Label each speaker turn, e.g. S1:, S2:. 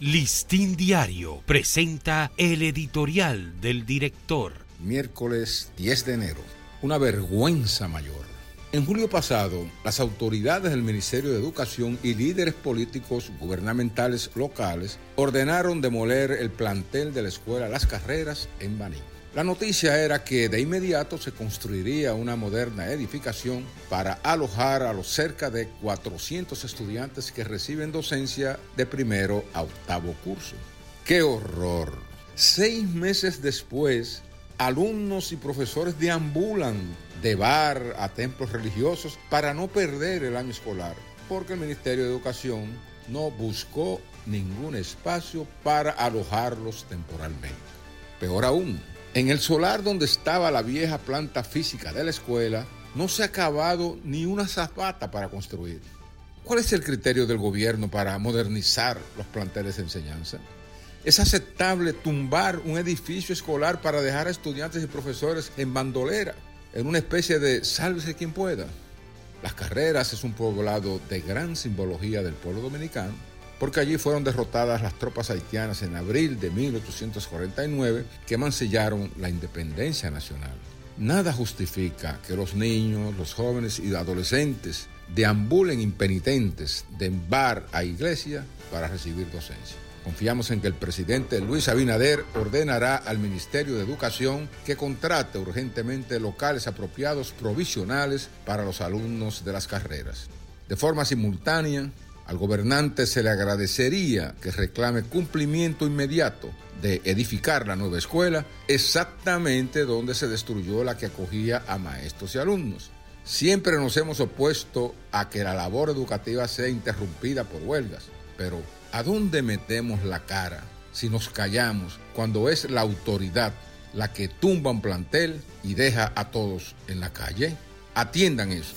S1: Listín Diario presenta el editorial del director.
S2: Miércoles 10 de enero. Una vergüenza mayor. En julio pasado, las autoridades del Ministerio de Educación y líderes políticos gubernamentales locales ordenaron demoler el plantel de la escuela Las Carreras en Baní. La noticia era que de inmediato se construiría una moderna edificación para alojar a los cerca de 400 estudiantes que reciben docencia de primero a octavo curso. ¡Qué horror! Seis meses después, alumnos y profesores deambulan de bar a templos religiosos para no perder el año escolar, porque el Ministerio de Educación no buscó ningún espacio para alojarlos temporalmente. Peor aún, en el solar donde estaba la vieja planta física de la escuela, no se ha acabado ni una zapata para construir. ¿Cuál es el criterio del gobierno para modernizar los planteles de enseñanza? ¿Es aceptable tumbar un edificio escolar para dejar a estudiantes y profesores en bandolera, en una especie de sálvese quien pueda? Las Carreras es un poblado de gran simbología del pueblo dominicano porque allí fueron derrotadas las tropas haitianas en abril de 1849 que mancillaron la independencia nacional. Nada justifica que los niños, los jóvenes y adolescentes deambulen impenitentes de bar a iglesia para recibir docencia. Confiamos en que el presidente Luis Abinader ordenará al Ministerio de Educación que contrate urgentemente locales apropiados provisionales para los alumnos de las carreras. De forma simultánea, al gobernante se le agradecería que reclame cumplimiento inmediato de edificar la nueva escuela exactamente donde se destruyó la que acogía a maestros y alumnos. Siempre nos hemos opuesto a que la labor educativa sea interrumpida por huelgas, pero ¿a dónde metemos la cara si nos callamos cuando es la autoridad la que tumba un plantel y deja a todos en la calle? Atiendan eso.